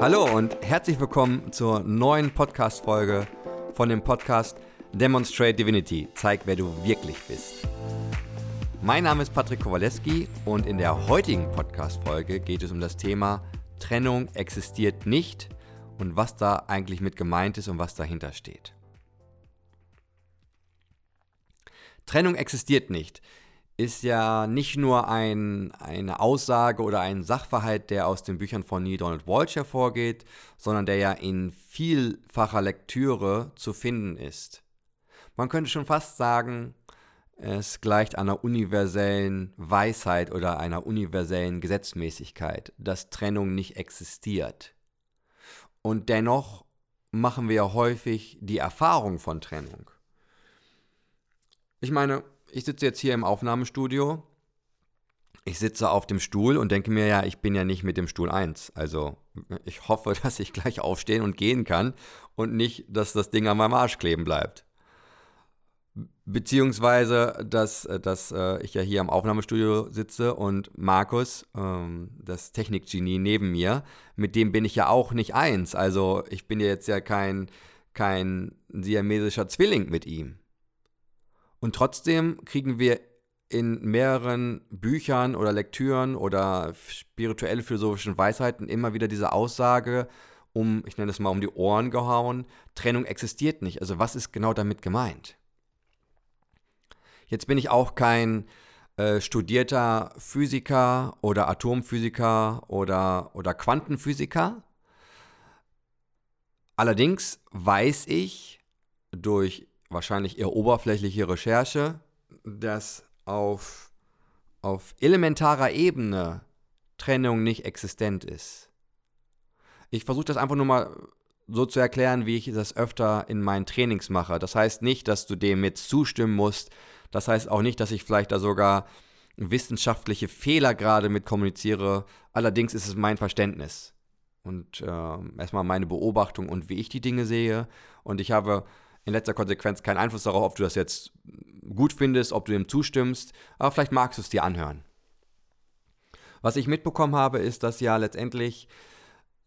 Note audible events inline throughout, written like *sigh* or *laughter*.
Hallo und herzlich willkommen zur neuen Podcast-Folge von dem Podcast Demonstrate Divinity. Zeig, wer du wirklich bist. Mein Name ist Patrick Kowaleski und in der heutigen Podcast-Folge geht es um das Thema Trennung existiert nicht und was da eigentlich mit gemeint ist und was dahinter steht. Trennung existiert nicht ist ja nicht nur ein, eine Aussage oder ein Sachverhalt, der aus den Büchern von Neil Donald Walsh hervorgeht, sondern der ja in vielfacher Lektüre zu finden ist. Man könnte schon fast sagen, es gleicht einer universellen Weisheit oder einer universellen Gesetzmäßigkeit, dass Trennung nicht existiert. Und dennoch machen wir ja häufig die Erfahrung von Trennung. Ich meine, ich sitze jetzt hier im Aufnahmestudio. Ich sitze auf dem Stuhl und denke mir, ja, ich bin ja nicht mit dem Stuhl eins. Also ich hoffe, *laughs* dass ich gleich aufstehen und gehen kann und nicht, dass das Ding an meinem Arsch kleben bleibt. Beziehungsweise, dass, dass äh, ich ja hier im Aufnahmestudio sitze und Markus, ähm, das Technikgenie neben mir, mit dem bin ich ja auch nicht eins. Also ich bin ja jetzt ja kein, kein siamesischer Zwilling mit ihm. Und trotzdem kriegen wir in mehreren Büchern oder Lektüren oder spirituell philosophischen Weisheiten immer wieder diese Aussage um, ich nenne es mal, um die Ohren gehauen, Trennung existiert nicht. Also was ist genau damit gemeint? Jetzt bin ich auch kein äh, studierter Physiker oder Atomphysiker oder, oder Quantenphysiker. Allerdings weiß ich durch wahrscheinlich eher oberflächliche Recherche, dass auf, auf elementarer Ebene Trennung nicht existent ist. Ich versuche das einfach nur mal so zu erklären, wie ich das öfter in meinen Trainings mache. Das heißt nicht, dass du dem jetzt zustimmen musst. Das heißt auch nicht, dass ich vielleicht da sogar wissenschaftliche Fehler gerade mit kommuniziere. Allerdings ist es mein Verständnis und äh, erstmal meine Beobachtung und wie ich die Dinge sehe. Und ich habe in letzter Konsequenz keinen Einfluss darauf, ob du das jetzt gut findest, ob du dem zustimmst, aber vielleicht magst du es dir anhören. Was ich mitbekommen habe, ist, dass ja letztendlich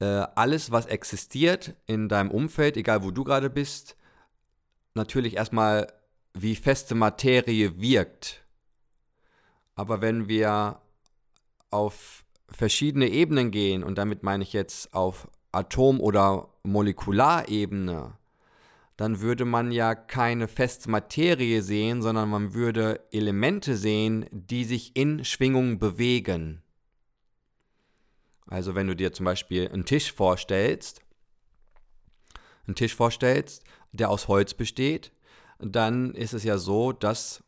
äh, alles, was existiert in deinem Umfeld, egal wo du gerade bist, natürlich erstmal wie feste Materie wirkt. Aber wenn wir auf verschiedene Ebenen gehen, und damit meine ich jetzt auf Atom- oder Molekularebene, dann würde man ja keine feste Materie sehen, sondern man würde Elemente sehen, die sich in Schwingung bewegen. Also wenn du dir zum Beispiel einen Tisch vorstellst, einen Tisch vorstellst, der aus Holz besteht, dann ist es ja so, dass,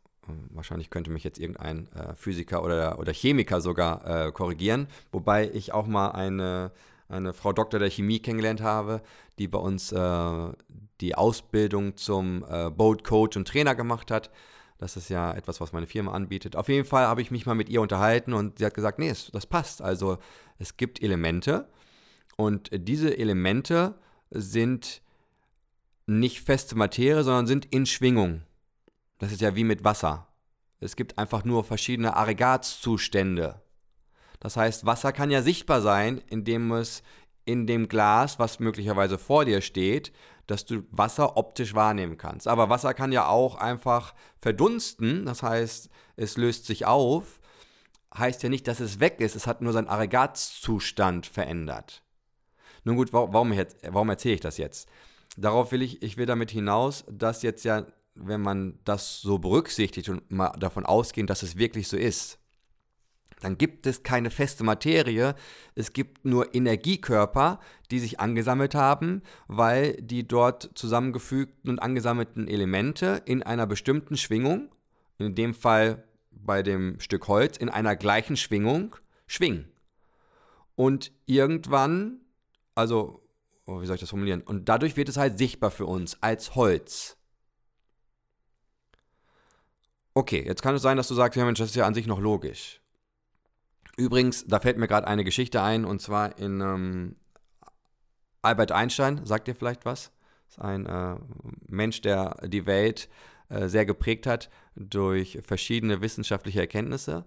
wahrscheinlich könnte mich jetzt irgendein äh, Physiker oder, oder Chemiker sogar äh, korrigieren, wobei ich auch mal eine, eine Frau Doktor der Chemie kennengelernt habe, die bei uns äh, die Ausbildung zum äh, Boat Coach und Trainer gemacht hat. Das ist ja etwas, was meine Firma anbietet. Auf jeden Fall habe ich mich mal mit ihr unterhalten und sie hat gesagt, nee, das passt. Also es gibt Elemente und diese Elemente sind nicht feste Materie, sondern sind in Schwingung. Das ist ja wie mit Wasser. Es gibt einfach nur verschiedene Aggregatzustände. Das heißt, Wasser kann ja sichtbar sein, indem es in dem Glas, was möglicherweise vor dir steht, dass du Wasser optisch wahrnehmen kannst. Aber Wasser kann ja auch einfach verdunsten, das heißt, es löst sich auf, heißt ja nicht, dass es weg ist, es hat nur seinen Aggregatzustand verändert. Nun gut, warum, warum erzähle ich das jetzt? Darauf will ich, ich will damit hinaus, dass jetzt ja, wenn man das so berücksichtigt und mal davon ausgehen, dass es wirklich so ist, dann gibt es keine feste Materie, es gibt nur Energiekörper, die sich angesammelt haben, weil die dort zusammengefügten und angesammelten Elemente in einer bestimmten Schwingung, in dem Fall bei dem Stück Holz, in einer gleichen Schwingung schwingen. Und irgendwann, also, oh, wie soll ich das formulieren? Und dadurch wird es halt sichtbar für uns als Holz. Okay, jetzt kann es sein, dass du sagst, ja Mensch, das ist ja an sich noch logisch. Übrigens, da fällt mir gerade eine Geschichte ein, und zwar in ähm, Albert Einstein, sagt ihr vielleicht was? Ist ein äh, Mensch, der die Welt äh, sehr geprägt hat durch verschiedene wissenschaftliche Erkenntnisse.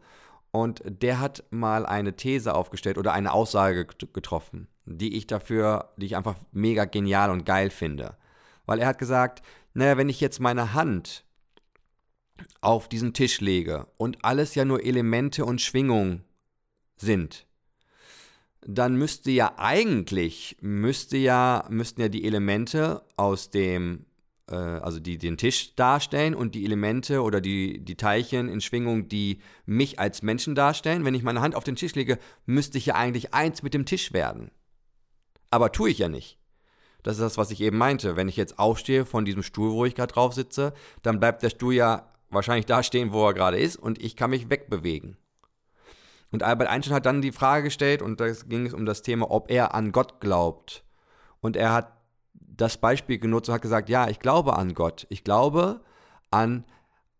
Und der hat mal eine These aufgestellt oder eine Aussage getroffen. die ich dafür, die ich einfach mega genial und geil finde. Weil er hat gesagt, naja, wenn ich jetzt meine Hand auf diesen Tisch lege und alles ja nur Elemente und Schwingungen sind, dann müsste ja eigentlich, müsste ja, müssten ja die Elemente aus dem, äh, also die den Tisch darstellen und die Elemente oder die, die Teilchen in Schwingung, die mich als Menschen darstellen. Wenn ich meine Hand auf den Tisch lege, müsste ich ja eigentlich eins mit dem Tisch werden. Aber tue ich ja nicht. Das ist das, was ich eben meinte. Wenn ich jetzt aufstehe von diesem Stuhl, wo ich gerade drauf sitze, dann bleibt der Stuhl ja wahrscheinlich da stehen, wo er gerade ist und ich kann mich wegbewegen. Und Albert Einstein hat dann die Frage gestellt, und da ging es um das Thema, ob er an Gott glaubt. Und er hat das Beispiel genutzt und hat gesagt, ja, ich glaube an Gott. Ich glaube an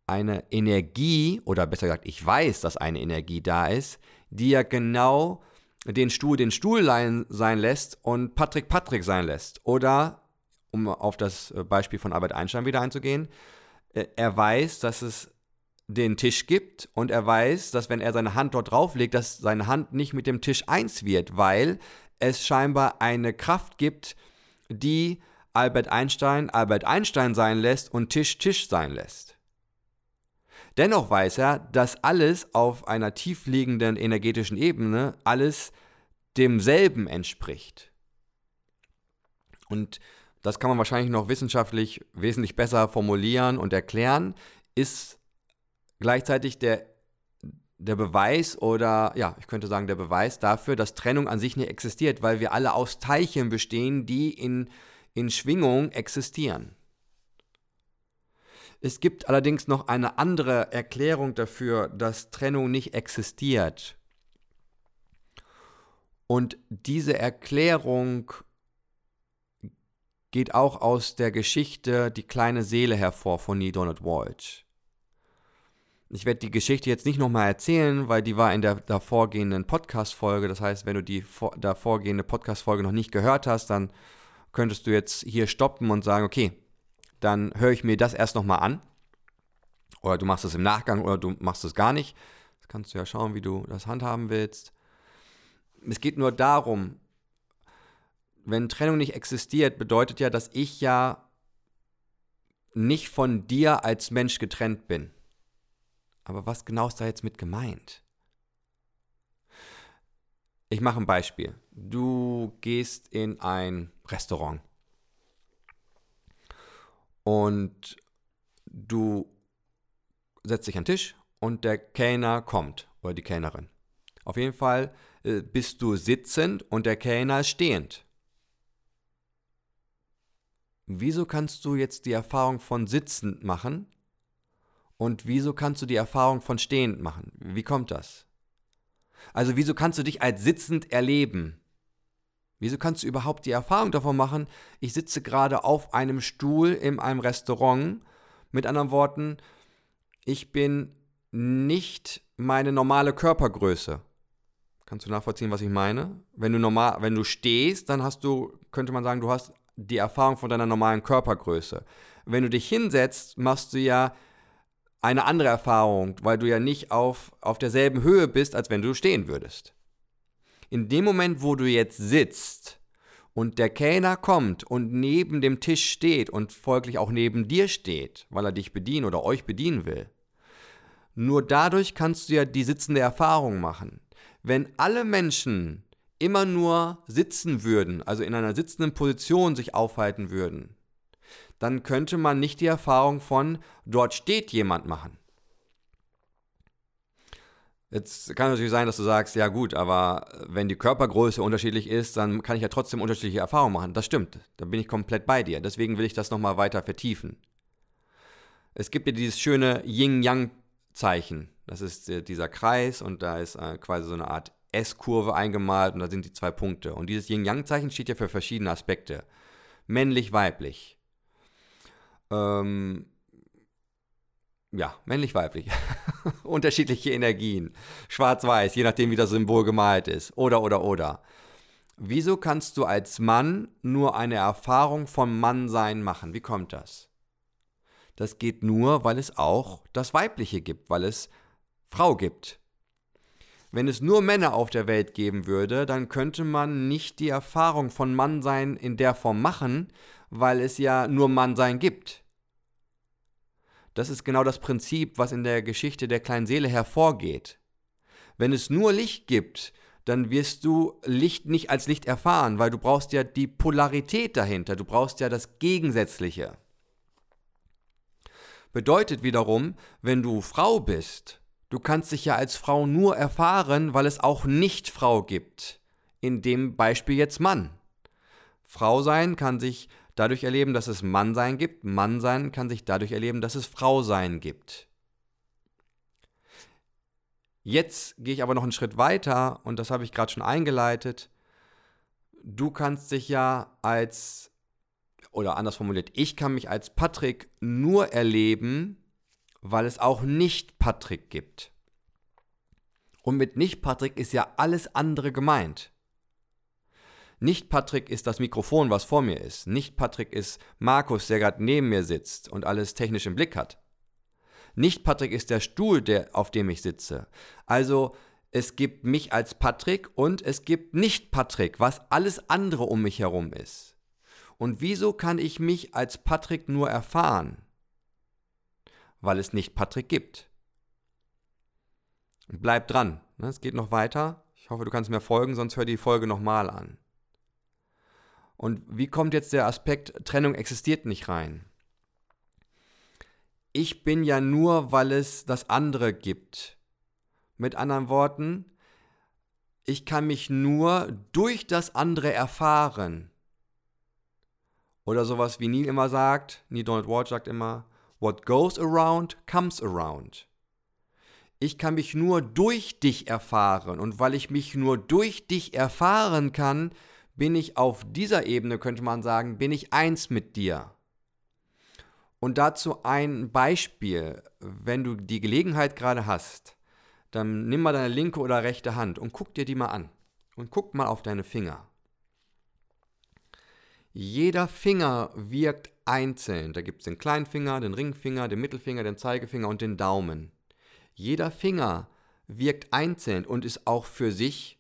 eine Energie, oder besser gesagt, ich weiß, dass eine Energie da ist, die ja genau den Stuhl den Stuhl sein lässt und Patrick Patrick sein lässt. Oder, um auf das Beispiel von Albert Einstein wieder einzugehen, äh, er weiß, dass es den Tisch gibt und er weiß, dass wenn er seine Hand dort drauflegt, dass seine Hand nicht mit dem Tisch eins wird, weil es scheinbar eine Kraft gibt, die Albert Einstein Albert Einstein sein lässt und Tisch Tisch sein lässt. Dennoch weiß er, dass alles auf einer tiefliegenden energetischen Ebene alles demselben entspricht. Und das kann man wahrscheinlich noch wissenschaftlich wesentlich besser formulieren und erklären, ist gleichzeitig der, der Beweis oder ja, ich könnte sagen der Beweis dafür, dass Trennung an sich nicht existiert, weil wir alle aus Teilchen bestehen, die in, in Schwingung existieren. Es gibt allerdings noch eine andere Erklärung dafür, dass Trennung nicht existiert. Und diese Erklärung geht auch aus der Geschichte Die kleine Seele hervor von Neil Donald Walsh. Ich werde die Geschichte jetzt nicht nochmal erzählen, weil die war in der davorgehenden Podcast-Folge. Das heißt, wenn du die davorgehende Podcast-Folge noch nicht gehört hast, dann könntest du jetzt hier stoppen und sagen, okay, dann höre ich mir das erst nochmal an. Oder du machst es im Nachgang oder du machst es gar nicht. Das kannst du ja schauen, wie du das handhaben willst. Es geht nur darum, wenn Trennung nicht existiert, bedeutet ja, dass ich ja nicht von dir als Mensch getrennt bin. Aber was genau ist da jetzt mit gemeint? Ich mache ein Beispiel. Du gehst in ein Restaurant und du setzt dich an den Tisch und der Kellner kommt oder die Kellnerin. Auf jeden Fall äh, bist du sitzend und der Kellner ist stehend. Wieso kannst du jetzt die Erfahrung von sitzend machen und wieso kannst du die Erfahrung von stehend machen? Wie kommt das? Also wieso kannst du dich als sitzend erleben? Wieso kannst du überhaupt die Erfahrung davon machen, ich sitze gerade auf einem Stuhl in einem Restaurant? Mit anderen Worten, ich bin nicht meine normale Körpergröße. Kannst du nachvollziehen, was ich meine? Wenn du normal, wenn du stehst, dann hast du, könnte man sagen, du hast die Erfahrung von deiner normalen Körpergröße. Wenn du dich hinsetzt, machst du ja eine andere Erfahrung, weil du ja nicht auf, auf derselben Höhe bist, als wenn du stehen würdest. In dem Moment, wo du jetzt sitzt und der Kellner kommt und neben dem Tisch steht und folglich auch neben dir steht, weil er dich bedienen oder euch bedienen will, nur dadurch kannst du ja die sitzende Erfahrung machen. Wenn alle Menschen immer nur sitzen würden, also in einer sitzenden Position sich aufhalten würden, dann könnte man nicht die Erfahrung von dort steht jemand machen. Jetzt kann es natürlich sein, dass du sagst, ja gut, aber wenn die Körpergröße unterschiedlich ist, dann kann ich ja trotzdem unterschiedliche Erfahrungen machen. Das stimmt, da bin ich komplett bei dir. Deswegen will ich das nochmal weiter vertiefen. Es gibt ja dieses schöne Yin-Yang-Zeichen. Das ist äh, dieser Kreis und da ist äh, quasi so eine Art S-Kurve eingemalt und da sind die zwei Punkte. Und dieses Yin-Yang-Zeichen steht ja für verschiedene Aspekte. Männlich, weiblich. Ähm, ja, männlich-weiblich. *laughs* Unterschiedliche Energien. Schwarz-Weiß, je nachdem, wie das Symbol gemalt ist. Oder, oder, oder. Wieso kannst du als Mann nur eine Erfahrung vom Mannsein machen? Wie kommt das? Das geht nur, weil es auch das Weibliche gibt, weil es Frau gibt. Wenn es nur Männer auf der Welt geben würde, dann könnte man nicht die Erfahrung von Mannsein in der Form machen, weil es ja nur Mannsein gibt. Das ist genau das Prinzip, was in der Geschichte der kleinen Seele hervorgeht. Wenn es nur Licht gibt, dann wirst du Licht nicht als Licht erfahren, weil du brauchst ja die Polarität dahinter, du brauchst ja das Gegensätzliche. Bedeutet wiederum, wenn du Frau bist, du kannst dich ja als Frau nur erfahren, weil es auch nicht Frau gibt. In dem Beispiel jetzt Mann. Frau sein kann sich dadurch erleben, dass es Mannsein gibt. Mannsein kann sich dadurch erleben, dass es Frausein gibt. Jetzt gehe ich aber noch einen Schritt weiter und das habe ich gerade schon eingeleitet. Du kannst dich ja als, oder anders formuliert, ich kann mich als Patrick nur erleben, weil es auch nicht Patrick gibt. Und mit nicht Patrick ist ja alles andere gemeint. Nicht Patrick ist das Mikrofon, was vor mir ist. Nicht Patrick ist Markus, der gerade neben mir sitzt und alles technisch im Blick hat. Nicht Patrick ist der Stuhl, der, auf dem ich sitze. Also es gibt mich als Patrick und es gibt nicht Patrick, was alles andere um mich herum ist. Und wieso kann ich mich als Patrick nur erfahren? Weil es nicht Patrick gibt. Bleib dran, ne? es geht noch weiter. Ich hoffe, du kannst mir folgen, sonst hör die Folge nochmal an. Und wie kommt jetzt der Aspekt Trennung existiert nicht rein? ich bin ja nur, weil es das andere gibt. Mit anderen Worten, ich kann mich nur durch das andere erfahren. Oder sowas wie Neil immer sagt, Neil Donald Walsh sagt immer, what goes around comes around. Ich kann mich nur durch dich erfahren und weil ich mich nur durch dich erfahren kann, bin ich auf dieser Ebene, könnte man sagen, bin ich eins mit dir. Und dazu ein Beispiel, wenn du die Gelegenheit gerade hast, dann nimm mal deine linke oder rechte Hand und guck dir die mal an. Und guck mal auf deine Finger. Jeder Finger wirkt einzeln. Da gibt es den kleinen Finger, den Ringfinger, den Mittelfinger, den Zeigefinger und den Daumen. Jeder Finger wirkt einzeln und ist auch für sich,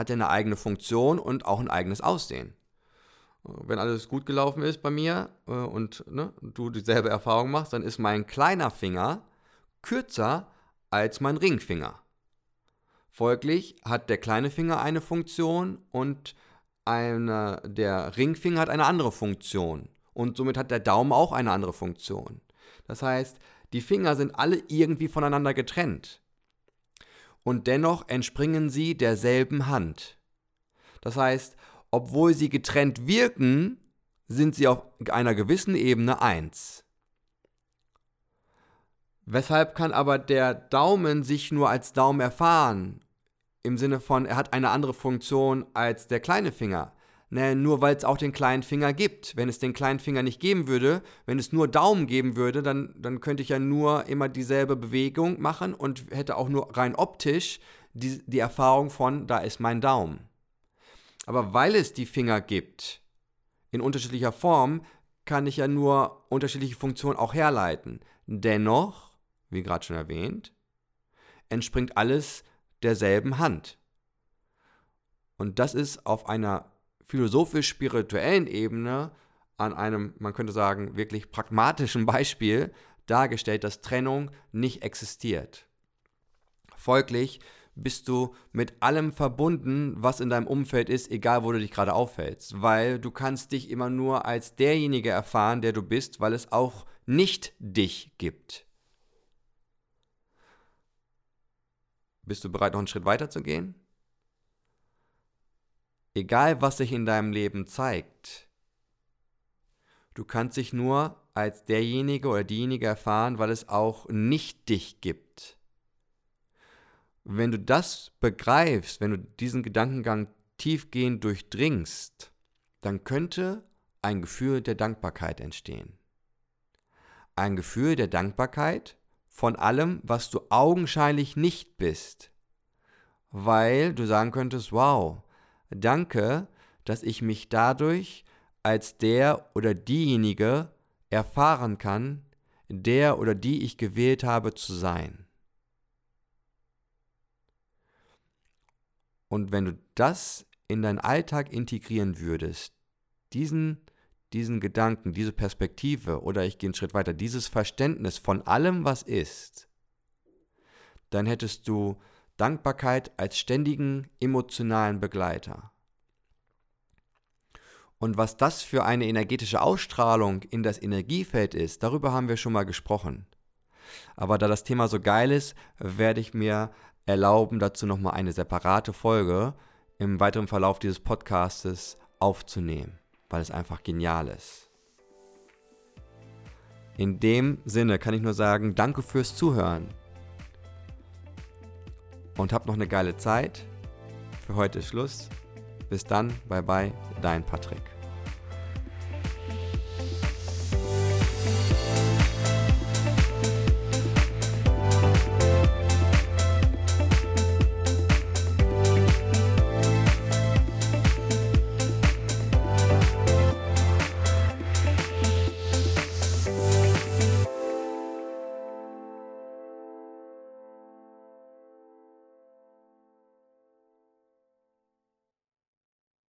hat eine eigene Funktion und auch ein eigenes Aussehen wenn alles gut gelaufen ist bei mir äh, und ne, du dieselbe Erfahrung machst, dann ist mein kleiner Finger kürzer als mein Ringfinger. Folglich hat der kleine Finger eine Funktion und eine, der Ringfinger hat eine andere Funktion. Und somit hat der Daumen auch eine andere Funktion. Das heißt, die Finger sind alle irgendwie voneinander getrennt. Und dennoch entspringen sie derselben Hand. Das heißt, obwohl sie getrennt wirken, sind sie auf einer gewissen Ebene eins. Weshalb kann aber der Daumen sich nur als Daumen erfahren? Im Sinne von, er hat eine andere Funktion als der kleine Finger. Ne, nur weil es auch den kleinen Finger gibt. Wenn es den kleinen Finger nicht geben würde, wenn es nur Daumen geben würde, dann, dann könnte ich ja nur immer dieselbe Bewegung machen und hätte auch nur rein optisch die, die Erfahrung von, da ist mein Daumen. Aber weil es die Finger gibt, in unterschiedlicher Form, kann ich ja nur unterschiedliche Funktionen auch herleiten. Dennoch, wie gerade schon erwähnt, entspringt alles derselben Hand. Und das ist auf einer philosophisch-spirituellen Ebene an einem, man könnte sagen, wirklich pragmatischen Beispiel dargestellt, dass Trennung nicht existiert. Folglich bist du mit allem verbunden, was in deinem Umfeld ist, egal wo du dich gerade aufhältst, weil du kannst dich immer nur als derjenige erfahren, der du bist, weil es auch nicht dich gibt. Bist du bereit, noch einen Schritt weiter zu gehen? Egal, was sich in deinem Leben zeigt, du kannst dich nur als derjenige oder diejenige erfahren, weil es auch nicht dich gibt wenn du das begreifst, wenn du diesen Gedankengang tiefgehend durchdringst, dann könnte ein Gefühl der Dankbarkeit entstehen. Ein Gefühl der Dankbarkeit von allem, was du augenscheinlich nicht bist, weil du sagen könntest, wow, danke, dass ich mich dadurch als der oder diejenige erfahren kann, der oder die ich gewählt habe zu sein. Und wenn du das in deinen Alltag integrieren würdest, diesen, diesen Gedanken, diese Perspektive oder ich gehe einen Schritt weiter, dieses Verständnis von allem, was ist, dann hättest du Dankbarkeit als ständigen emotionalen Begleiter. Und was das für eine energetische Ausstrahlung in das Energiefeld ist, darüber haben wir schon mal gesprochen. Aber da das Thema so geil ist, werde ich mir erlauben, dazu nochmal eine separate Folge im weiteren Verlauf dieses Podcastes aufzunehmen, weil es einfach genial ist. In dem Sinne kann ich nur sagen, danke fürs Zuhören und habt noch eine geile Zeit. Für heute ist Schluss. Bis dann, bye bye, dein Patrick.